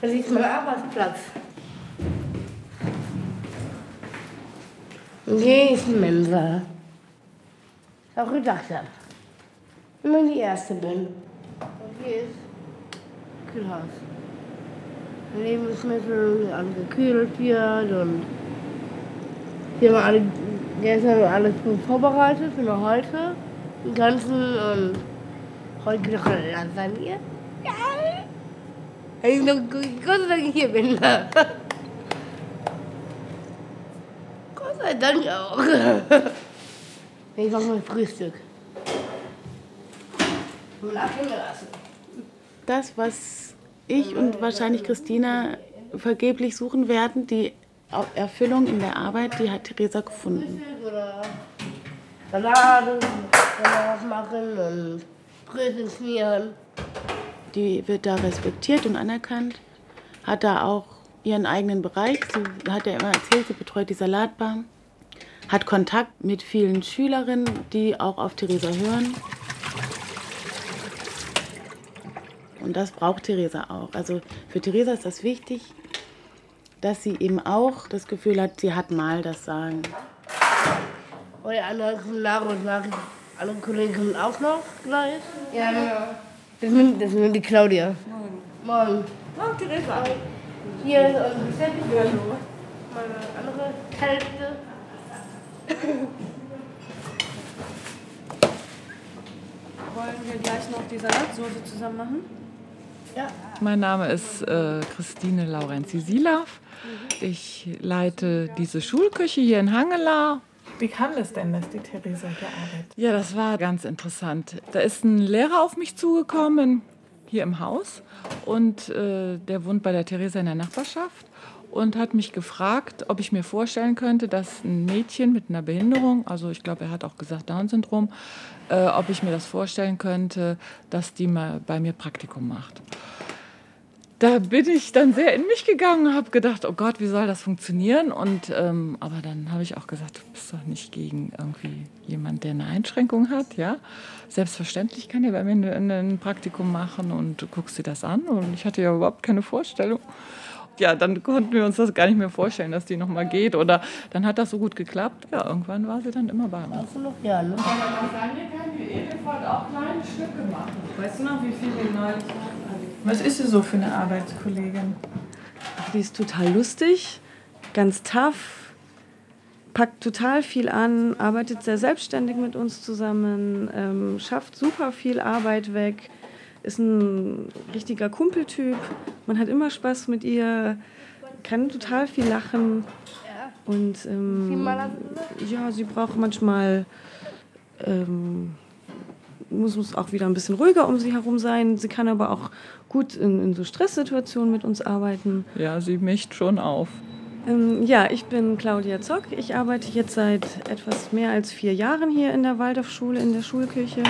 Das ist mein Arbeitsplatz. Und hier ist die Mensa. Auch gedacht habe. Immer die Erste bin. Und hier ist Kühlhaus. Lebensmittel angekühlt wird und hier haben alle, gestern alles gut vorbereitet für heute. Den ganzen und heute noch Lasagne. Ja. Noch Gott sei Dank ich hier bin. Gott sei Dank auch. Ich mache mein Frühstück. Das, was ich und wahrscheinlich Christina vergeblich suchen werden, die Erfüllung in der Arbeit, die hat Theresa gefunden. Oder Salate, Salat machen und Brötchen schmieren. Die wird da respektiert und anerkannt, hat da auch ihren eigenen Bereich. Sie hat ja immer erzählt, sie betreut die Salatbar, hat Kontakt mit vielen Schülerinnen, die auch auf Theresa hören. Und das braucht Theresa auch. Also für Theresa ist das wichtig, dass sie eben auch das Gefühl hat, sie hat mal das Sagen. Und die anderen. Alle Kollegen auch noch gleich. Ja, genau. Das sind, das sind die Claudia. Morgen. Morgen. Oh, Theresa. Hier ist unsere Beschäftigung. Meine andere Hälfte. Wollen wir gleich noch die Salatsoße zusammen machen? Ja. Mein Name ist äh, Christine Laurenzi-Silav. Ich leite diese Schulküche hier in Hangela. Wie kam das denn, dass die Theresa hier arbeitet? Ja, das war ganz interessant. Da ist ein Lehrer auf mich zugekommen, hier im Haus. Und äh, der wohnt bei der Theresa in der Nachbarschaft und hat mich gefragt, ob ich mir vorstellen könnte, dass ein Mädchen mit einer Behinderung, also ich glaube, er hat auch gesagt Down-Syndrom, äh, ob ich mir das vorstellen könnte, dass die mal bei mir Praktikum macht. Da bin ich dann sehr in mich gegangen und habe gedacht, oh Gott, wie soll das funktionieren? Und, ähm, aber dann habe ich auch gesagt, du bist doch nicht gegen irgendwie jemand, der eine Einschränkung hat. Ja? Selbstverständlich kann er bei mir ein, ein Praktikum machen und du guckst dir das an. Und ich hatte ja überhaupt keine Vorstellung. Ja, dann konnten wir uns das gar nicht mehr vorstellen, dass die noch mal geht. Oder dann hat das so gut geklappt. Ja, irgendwann war sie dann immer bei uns. Du noch ja, ne? Der Lasagne kann die Edelfahrt auch kleine Stücke machen. Weißt du noch, wie viel wir neulich Was ist sie so für eine Arbeitskollegin? Ach, die ist total lustig, ganz tough, packt total viel an, arbeitet sehr selbstständig mit uns zusammen, ähm, schafft super viel Arbeit weg, ist ein richtiger Kumpeltyp. Man hat immer Spaß mit ihr, kann total viel lachen. Und ähm, ja, sie braucht manchmal ähm, muss, muss auch wieder ein bisschen ruhiger um sie herum sein. Sie kann aber auch gut in, in so Stresssituationen mit uns arbeiten. Ja, sie mischt schon auf. Ähm, ja, ich bin Claudia Zock. Ich arbeite jetzt seit etwas mehr als vier Jahren hier in der Waldorfschule, in der Schulküche.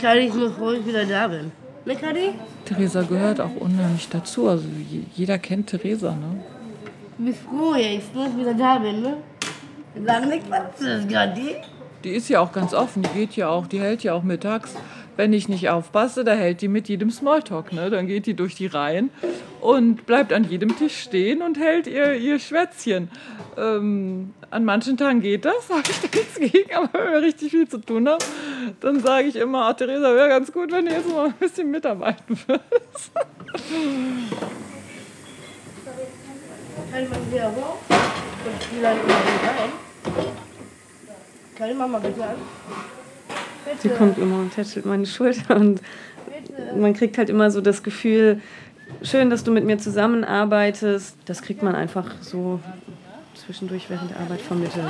Kadi, ich bin froh, dass ich wieder da bin. Ne, Kadi? Theresa gehört auch unheimlich dazu. Also je- jeder kennt Theresa, ne? Du bist froh jetzt, dass ich wieder da bin, ne? Sag nicht, was ist das, Kadi? Die ist ja auch ganz offen, die geht ja auch, die hält ja auch mittags. Wenn ich nicht aufpasse, da hält die mit jedem Smalltalk, ne? Dann geht die durch die Reihen und bleibt an jedem Tisch stehen und hält ihr, ihr Schwätzchen. Ähm, an manchen Tagen geht das, habe ich da nichts gegen, aber wenn wir richtig viel zu tun haben, dann sage ich immer, ah, Theresa, wäre ganz gut, wenn du jetzt mal ein bisschen mitarbeiten würdest. Kann man wieder hoch? Und vielleicht mal rein. Kann die Mama bitte an? Bitte. Sie kommt immer und tätschelt meine Schulter und bitte. man kriegt halt immer so das Gefühl, schön, dass du mit mir zusammenarbeitest. Das kriegt man einfach so zwischendurch während der Arbeit vermittelt.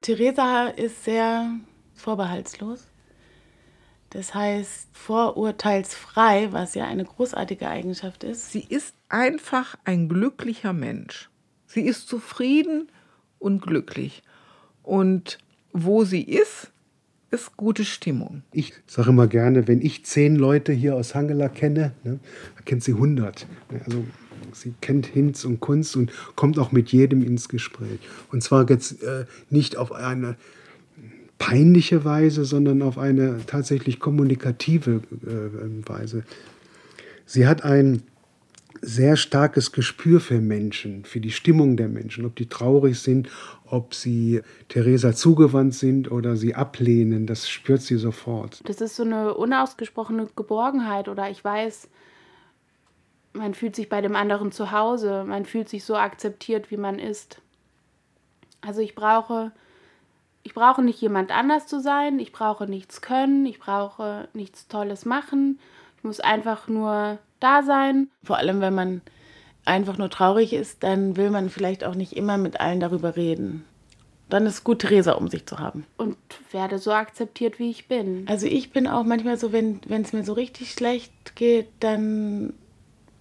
Theresa ist sehr vorbehaltslos. Das heißt vorurteilsfrei, was ja eine großartige Eigenschaft ist. Sie ist einfach ein glücklicher Mensch. Sie ist zufrieden und glücklich. Und wo sie ist, ist gute Stimmung. Ich sage immer gerne, wenn ich zehn Leute hier aus Hangela kenne, ne, kennt sie 100. Also sie kennt Hinz und Kunst und kommt auch mit jedem ins Gespräch. Und zwar jetzt äh, nicht auf eine peinliche Weise, sondern auf eine tatsächlich kommunikative äh, Weise. Sie hat ein sehr starkes Gespür für Menschen, für die Stimmung der Menschen, ob die traurig sind, ob sie Theresa zugewandt sind oder sie ablehnen, das spürt sie sofort. Das ist so eine unausgesprochene Geborgenheit oder ich weiß, man fühlt sich bei dem anderen zu Hause, man fühlt sich so akzeptiert, wie man ist. Also ich brauche ich brauche nicht jemand anders zu sein, ich brauche nichts können, ich brauche nichts Tolles machen. Ich muss einfach nur da sein. Vor allem, wenn man einfach nur traurig ist, dann will man vielleicht auch nicht immer mit allen darüber reden. Dann ist es gut, Theresa um sich zu haben. Und werde so akzeptiert, wie ich bin. Also ich bin auch manchmal so, wenn es mir so richtig schlecht geht, dann,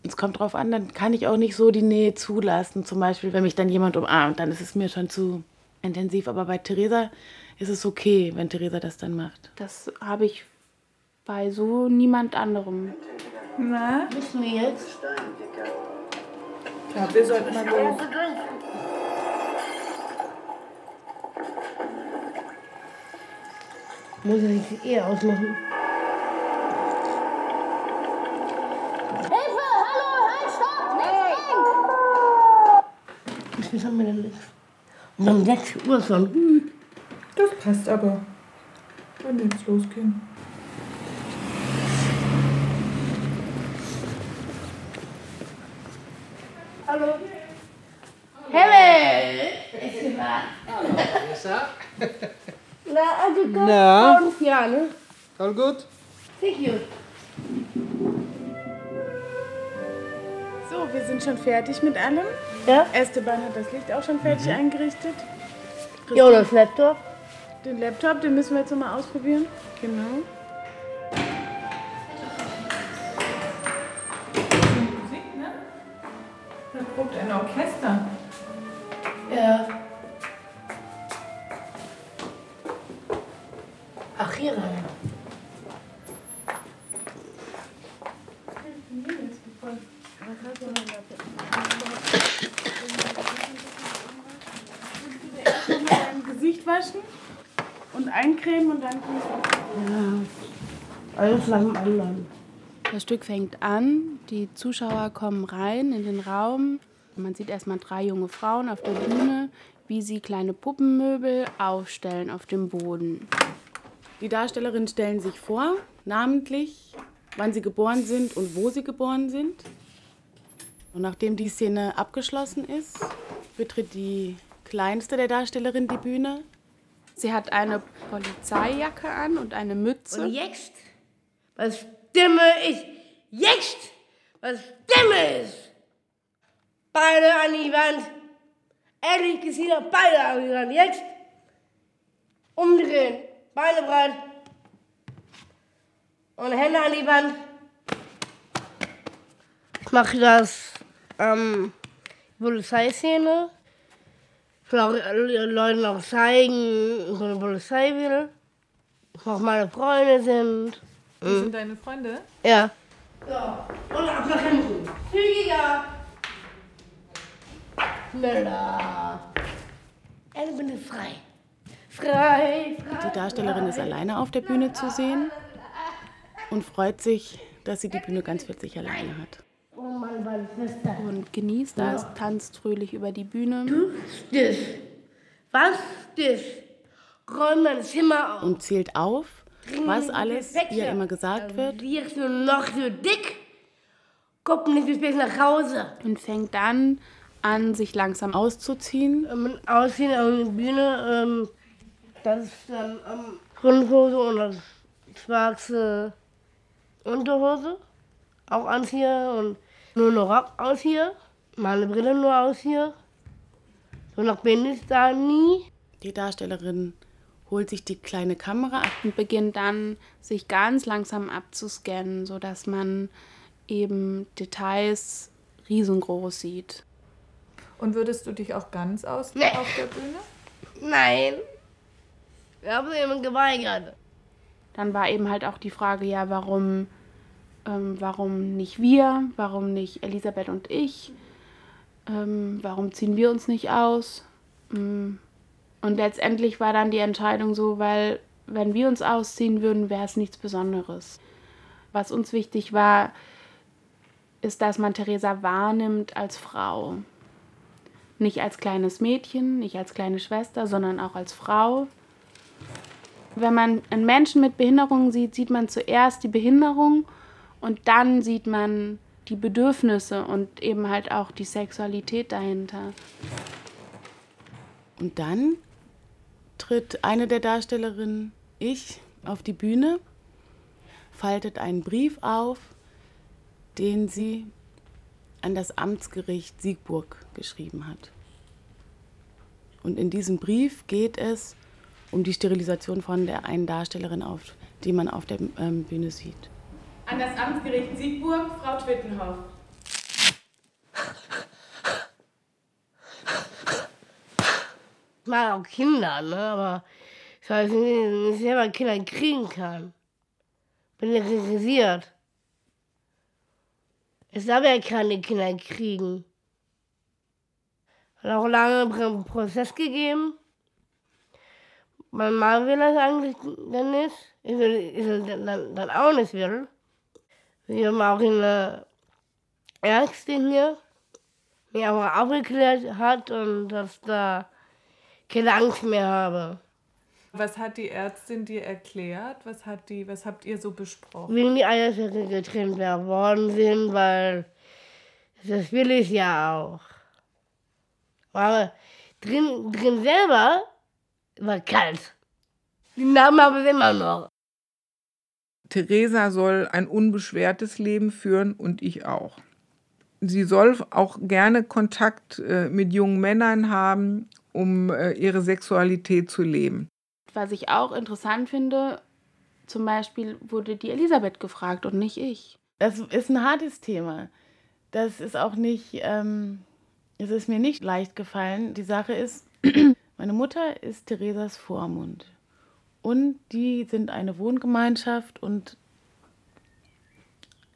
es kommt drauf an, dann kann ich auch nicht so die Nähe zulassen. Zum Beispiel, wenn mich dann jemand umarmt, dann ist es mir schon zu intensiv. Aber bei Theresa ist es okay, wenn Theresa das dann macht. Das habe ich bei so niemand anderem. Na? Müssen wir jetzt? Ich glaube, wir sollten mal los. Muss ich eh ausmachen. Hilfe! Hallo! Halt, stopp! Nicht Was haben wir denn jetzt? Und um 6 Uhr schon. Das passt aber. Wenn wir jetzt losgehen. Hallo. Hey! Na, also ganz Na? fünf Jahre, ne? All gut? Thank you. So, wir sind schon fertig mit allem. Ja. Esteban hat das Licht auch schon fertig eingerichtet. Ja, das Laptop. Den Laptop, den müssen wir jetzt noch mal ausprobieren. Genau. Musik, ne? Da probt ein Orchester. Ja. Ach, hier rein. Dein Gesicht waschen und eincremen und dann Ja. Eins nach dem anderen. Das Stück fängt an, die Zuschauer kommen rein in den Raum. Man sieht erstmal drei junge Frauen auf der Bühne, wie sie kleine Puppenmöbel aufstellen auf dem Boden. Die Darstellerinnen stellen sich vor, namentlich, wann sie geboren sind und wo sie geboren sind. Und nachdem die Szene abgeschlossen ist, betritt die kleinste der Darstellerinnen die Bühne. Sie hat eine Polizeijacke an und eine Mütze. Und jetzt, was Stimme ist, jetzt, was Stimme ist. Beide an die Wand. Ehrlich gesagt, beide an die Wand. Jetzt umdrehen, Beine breit und Hände an die Wand. Ich mache das ähm, Polizeiszene. Ich will auch äh, Leuten auch zeigen, wo die Polizei will. Auch meine Freunde sind. Das sind deine Freunde? Ja. Ja, und ab nach hinten. Zügiger. Schneller. Eine bin frei. Frei, frei. Die Darstellerin ist alleine auf der Bühne zu sehen und freut sich, dass sie die Bühne ganz für sich alleine hat. Und genießt das, tanzt fröhlich über die Bühne. Du das. Was das? Räum mein Zimmer auf. Und zählt auf, was alles ihr immer gesagt wird. Wirst du noch so dick? Komm nicht bis nach Hause. Und fängt dann an, sich langsam auszuziehen. Ähm, ausziehen auf der Bühne. Ähm, das ist dann ähm, Grundhose und das schwarze Unterhose. Auch anziehen und nur noch Rock aus hier. Meine Brille nur aus hier. So nach bin ich da nie. Die Darstellerin holt sich die kleine Kamera ab und beginnt dann, sich ganz langsam abzuscannen, sodass man eben Details riesengroß sieht. Und würdest du dich auch ganz aus Nee. auf der Bühne? Nein. Wir haben jemand geweigert. Dann war eben halt auch die Frage, ja, warum, ähm, warum nicht wir, warum nicht Elisabeth und ich, ähm, warum ziehen wir uns nicht aus? Mm. Und letztendlich war dann die Entscheidung so, weil wenn wir uns ausziehen würden, wäre es nichts Besonderes. Was uns wichtig war, ist, dass man Theresa wahrnimmt als Frau. Nicht als kleines Mädchen, nicht als kleine Schwester, sondern auch als Frau. Wenn man einen Menschen mit Behinderung sieht, sieht man zuerst die Behinderung und dann sieht man die Bedürfnisse und eben halt auch die Sexualität dahinter. Und dann tritt eine der Darstellerinnen, ich, auf die Bühne, faltet einen Brief auf, den sie an das Amtsgericht Siegburg geschrieben hat. Und in diesem Brief geht es um die Sterilisation von der einen Darstellerin, auf, die man auf der ähm, Bühne sieht. An das Amtsgericht Siegburg, Frau Twittenhoff. Ich mag auch Kinder, ne? aber ich weiß nicht, wenn ich selber Kinder kriegen kann. Bin interessiert. Ich darf ja keine Kinder kriegen. Hat auch lange Prozess gegeben. Mein Mann will das eigentlich dann nicht. Ich will, ich will dann, dann auch nicht will. Wir haben auch eine Ärztin hier, die aber aufgeklärt hat und dass da keine Angst mehr habe. Was hat die Ärztin dir erklärt? Was, hat die, was habt ihr so besprochen? Wegen die Eierstöcke getrennt worden sind, weil das will ich ja auch. Aber drin, drin selber war kalt. Die Namen habe ich immer noch. Theresa soll ein unbeschwertes Leben führen und ich auch. Sie soll auch gerne Kontakt äh, mit jungen Männern haben, um äh, ihre Sexualität zu leben. Was ich auch interessant finde, zum Beispiel wurde die Elisabeth gefragt und nicht ich. Das ist ein hartes Thema. Das ist auch nicht, ähm, es ist mir nicht leicht gefallen. Die Sache ist, meine Mutter ist Theresas Vormund. Und die sind eine Wohngemeinschaft und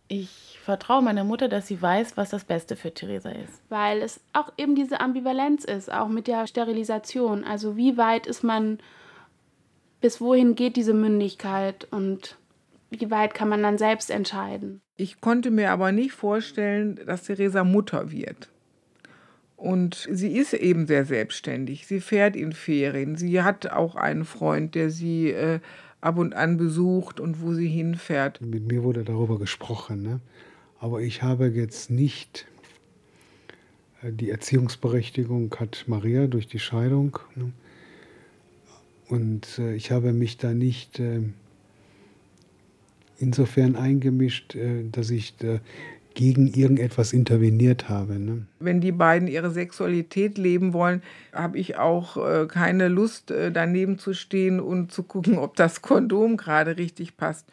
ich vertraue meiner Mutter, dass sie weiß, was das Beste für Theresa ist. Weil es auch eben diese Ambivalenz ist, auch mit der Sterilisation. Also wie weit ist man, bis wohin geht diese Mündigkeit und wie weit kann man dann selbst entscheiden? Ich konnte mir aber nicht vorstellen, dass Theresa Mutter wird. Und sie ist eben sehr selbstständig. Sie fährt in Ferien. Sie hat auch einen Freund, der sie äh, ab und an besucht und wo sie hinfährt. Mit mir wurde darüber gesprochen, ne? aber ich habe jetzt nicht äh, die Erziehungsberechtigung hat Maria durch die Scheidung. Ne? Und äh, ich habe mich da nicht äh, insofern eingemischt, äh, dass ich da gegen irgendetwas interveniert habe. Ne? Wenn die beiden ihre Sexualität leben wollen, habe ich auch äh, keine Lust, äh, daneben zu stehen und zu gucken, ob das Kondom gerade richtig passt.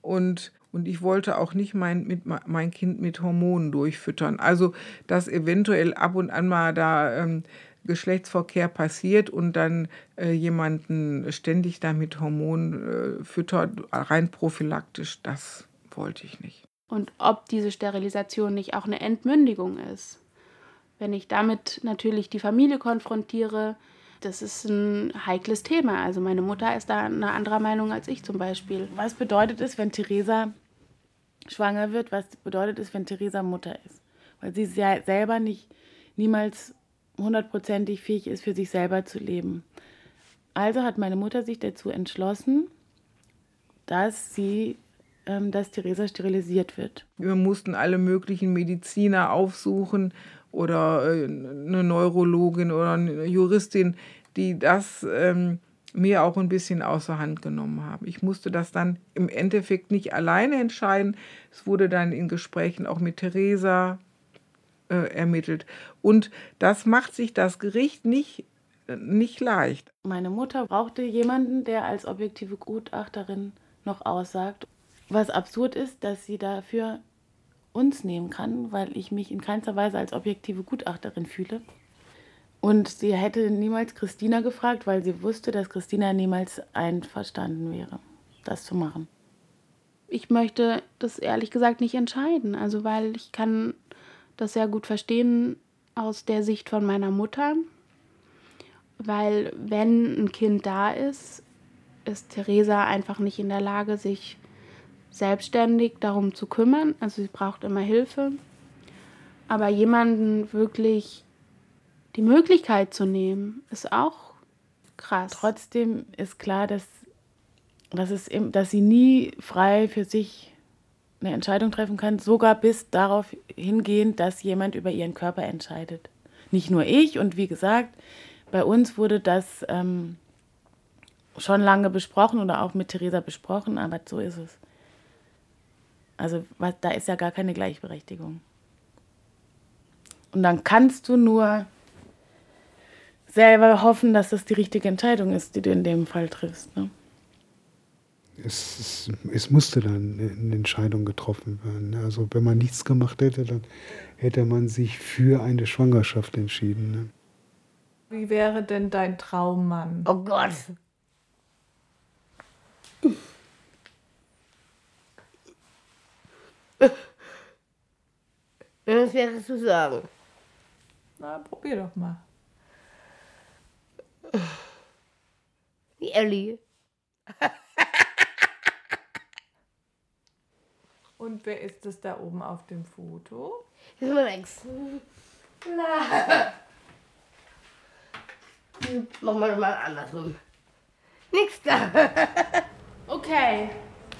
Und, und ich wollte auch nicht mein, mit, mein Kind mit Hormonen durchfüttern. Also, dass eventuell ab und an mal da ähm, Geschlechtsverkehr passiert und dann äh, jemanden ständig da mit Hormonen äh, füttert, rein prophylaktisch, das wollte ich nicht und ob diese Sterilisation nicht auch eine Entmündigung ist. Wenn ich damit natürlich die Familie konfrontiere, das ist ein heikles Thema. Also meine Mutter ist da eine andere Meinung als ich zum Beispiel. Was bedeutet es, wenn Theresa schwanger wird? Was bedeutet es, wenn Theresa Mutter ist? Weil sie ja selber nicht niemals hundertprozentig fähig ist, für sich selber zu leben. Also hat meine Mutter sich dazu entschlossen, dass sie dass Theresa sterilisiert wird. Wir mussten alle möglichen Mediziner aufsuchen oder äh, eine Neurologin oder eine Juristin, die das ähm, mir auch ein bisschen außer Hand genommen haben. Ich musste das dann im Endeffekt nicht alleine entscheiden. Es wurde dann in Gesprächen auch mit Theresa äh, ermittelt. Und das macht sich das Gericht nicht nicht leicht. Meine Mutter brauchte jemanden, der als objektive Gutachterin noch aussagt. Was absurd ist, dass sie dafür uns nehmen kann, weil ich mich in keinster Weise als objektive Gutachterin fühle. Und sie hätte niemals Christina gefragt, weil sie wusste, dass Christina niemals einverstanden wäre, das zu machen. Ich möchte das ehrlich gesagt nicht entscheiden, also weil ich kann das sehr gut verstehen aus der Sicht von meiner Mutter, weil wenn ein Kind da ist, ist Theresa einfach nicht in der Lage, sich selbstständig darum zu kümmern. Also sie braucht immer Hilfe. Aber jemanden wirklich die Möglichkeit zu nehmen, ist auch krass. Trotzdem ist klar, dass, dass, es, dass sie nie frei für sich eine Entscheidung treffen kann, sogar bis darauf hingehend, dass jemand über ihren Körper entscheidet. Nicht nur ich und wie gesagt, bei uns wurde das ähm, schon lange besprochen oder auch mit Theresa besprochen, aber so ist es. Also was, da ist ja gar keine Gleichberechtigung. Und dann kannst du nur selber hoffen, dass das die richtige Entscheidung ist, die du in dem Fall triffst. Ne? Es, es, es, musste dann eine Entscheidung getroffen werden. Also wenn man nichts gemacht hätte, dann hätte man sich für eine Schwangerschaft entschieden. Ne? Wie wäre denn dein Traummann? Oh Gott. Das wäre zu sagen. Na, probier doch mal. Die Ellie. Und wer ist das da oben auf dem Foto? Das ist mein Ex. Na. Machen wir mal andersrum. Nix da. Okay.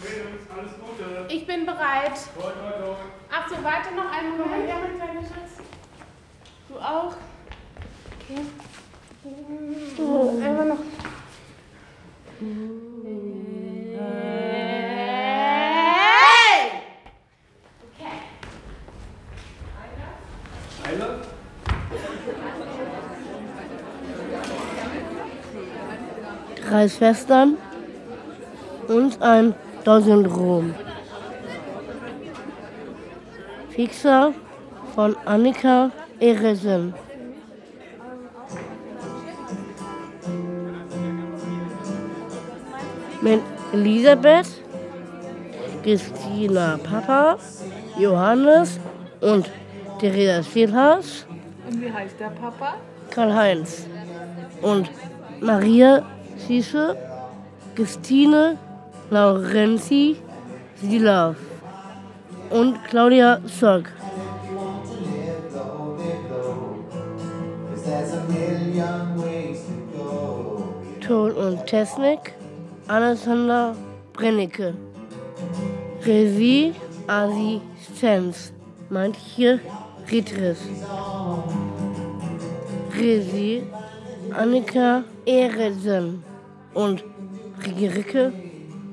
Alles Gute. Ich bin bereit. Toi, toi, toi. Ach so, warte noch einen Moment. Ja, mein kleiner Schatz. Du auch. Okay. Oh, einmal noch. Hey! Okay. Einer? Drei Schwestern und ein Down-Syndrom. Fixer von Annika Eresen. Mit Elisabeth, Christina Papa, Johannes und Theresa Spielhaus, Und wie heißt der Papa? Karl-Heinz und Maria Süße, Christine Laurenzi Silav und Claudia Sorg. Ton und Technik Alexander Brennecke. Regie Assistenz Manche Rittris. Regie Annika Ehresen und Friederike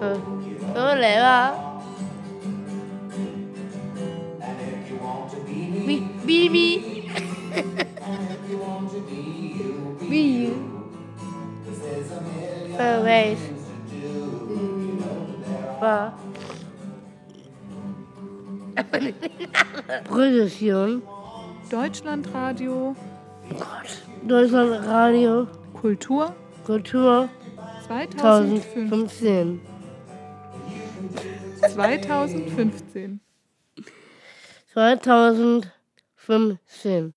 Ey. Đó lẹ ba. Bi bi bi. Bi you. Oh wait. Ba. Produktion. Deutschlandradio. Deutschlandradio. Kultur. Kultur. 2015. 2015. 2015. 2015.